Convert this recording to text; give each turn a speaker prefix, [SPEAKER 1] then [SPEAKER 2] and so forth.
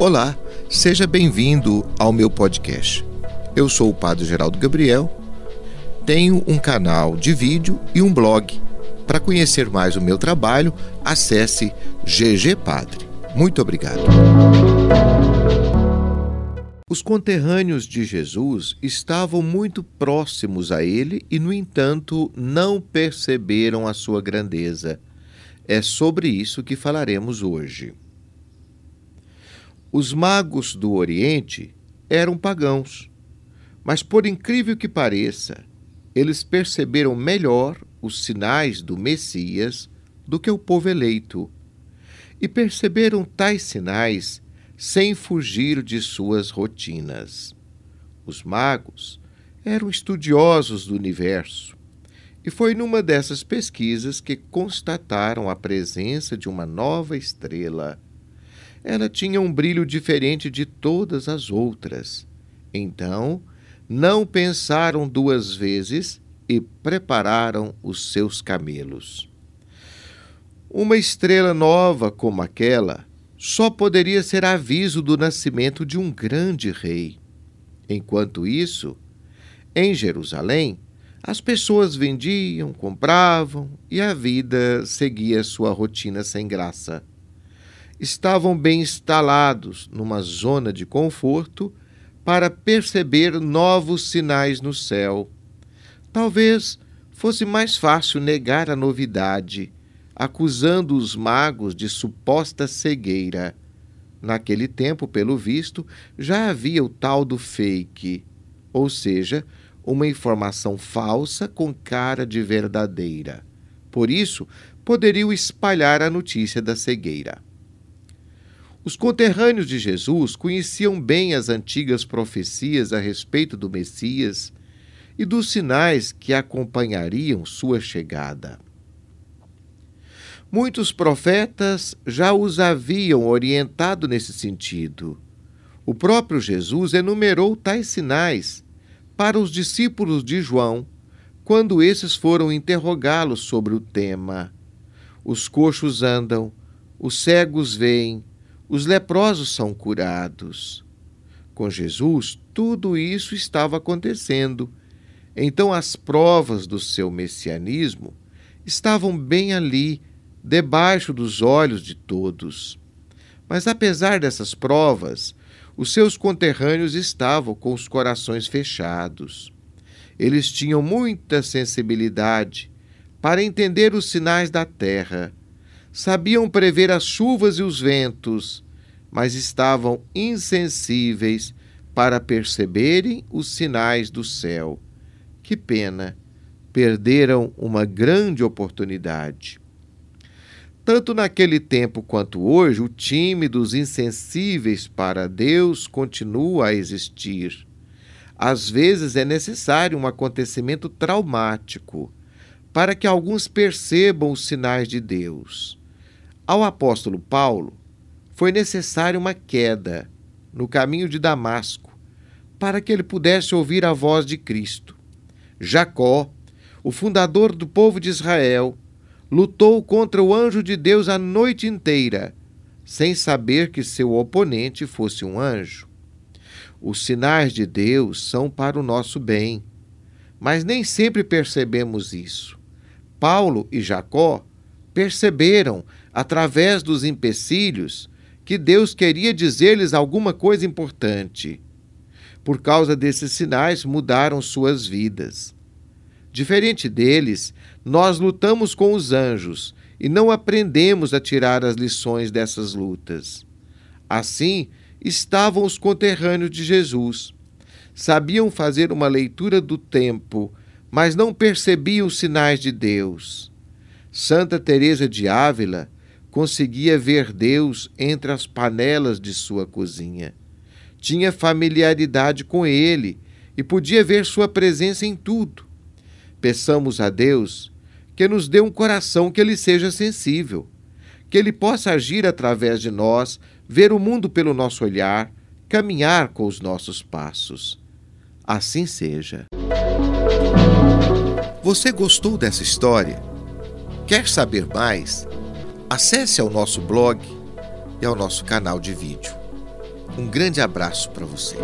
[SPEAKER 1] Olá, seja bem-vindo ao meu podcast. Eu sou o Padre Geraldo Gabriel, tenho um canal de vídeo e um blog. Para conhecer mais o meu trabalho, acesse GG Padre. Muito obrigado. Os conterrâneos de Jesus estavam muito próximos a ele e, no entanto, não perceberam a sua grandeza. É sobre isso que falaremos hoje. Os magos do Oriente eram pagãos, mas por incrível que pareça, eles perceberam melhor os sinais do Messias do que o povo eleito, e perceberam tais sinais sem fugir de suas rotinas. Os magos eram estudiosos do universo, e foi numa dessas pesquisas que constataram a presença de uma nova estrela ela tinha um brilho diferente de todas as outras. Então, não pensaram duas vezes e prepararam os seus camelos. Uma estrela nova como aquela só poderia ser aviso do nascimento de um grande rei. Enquanto isso, em Jerusalém, as pessoas vendiam, compravam e a vida seguia sua rotina sem graça estavam bem instalados numa zona de conforto para perceber novos sinais no céu. Talvez fosse mais fácil negar a novidade, acusando os magos de suposta cegueira. Naquele tempo, pelo visto, já havia o tal do fake, ou seja, uma informação falsa com cara de verdadeira. Por isso, poderiam espalhar a notícia da cegueira. Os conterrâneos de Jesus conheciam bem as antigas profecias a respeito do Messias e dos sinais que acompanhariam sua chegada. Muitos profetas já os haviam orientado nesse sentido. O próprio Jesus enumerou tais sinais para os discípulos de João quando esses foram interrogá-lo sobre o tema. Os coxos andam, os cegos veem, os leprosos são curados. Com Jesus, tudo isso estava acontecendo. Então, as provas do seu messianismo estavam bem ali, debaixo dos olhos de todos. Mas, apesar dessas provas, os seus conterrâneos estavam com os corações fechados. Eles tinham muita sensibilidade para entender os sinais da terra sabiam prever as chuvas e os ventos, mas estavam insensíveis para perceberem os sinais do céu. Que pena! Perderam uma grande oportunidade. Tanto naquele tempo quanto hoje, o time dos insensíveis para Deus continua a existir. Às vezes é necessário um acontecimento traumático para que alguns percebam os sinais de Deus. Ao apóstolo Paulo, foi necessária uma queda no caminho de Damasco para que ele pudesse ouvir a voz de Cristo. Jacó, o fundador do povo de Israel, lutou contra o anjo de Deus a noite inteira, sem saber que seu oponente fosse um anjo. Os sinais de Deus são para o nosso bem, mas nem sempre percebemos isso. Paulo e Jacó perceberam através dos empecilhos, que Deus queria dizer-lhes alguma coisa importante. Por causa desses sinais, mudaram suas vidas. Diferente deles, nós lutamos com os anjos e não aprendemos a tirar as lições dessas lutas. Assim, estavam os conterrâneos de Jesus. Sabiam fazer uma leitura do tempo, mas não percebiam os sinais de Deus. Santa Teresa de Ávila conseguia ver Deus entre as panelas de sua cozinha. Tinha familiaridade com Ele e podia ver Sua presença em tudo. Peçamos a Deus que nos dê um coração que Ele seja sensível, que Ele possa agir através de nós, ver o mundo pelo nosso olhar, caminhar com os nossos passos. Assim seja. Você gostou dessa história? Quer saber mais? Acesse ao nosso blog e ao nosso canal de vídeo. Um grande abraço para você.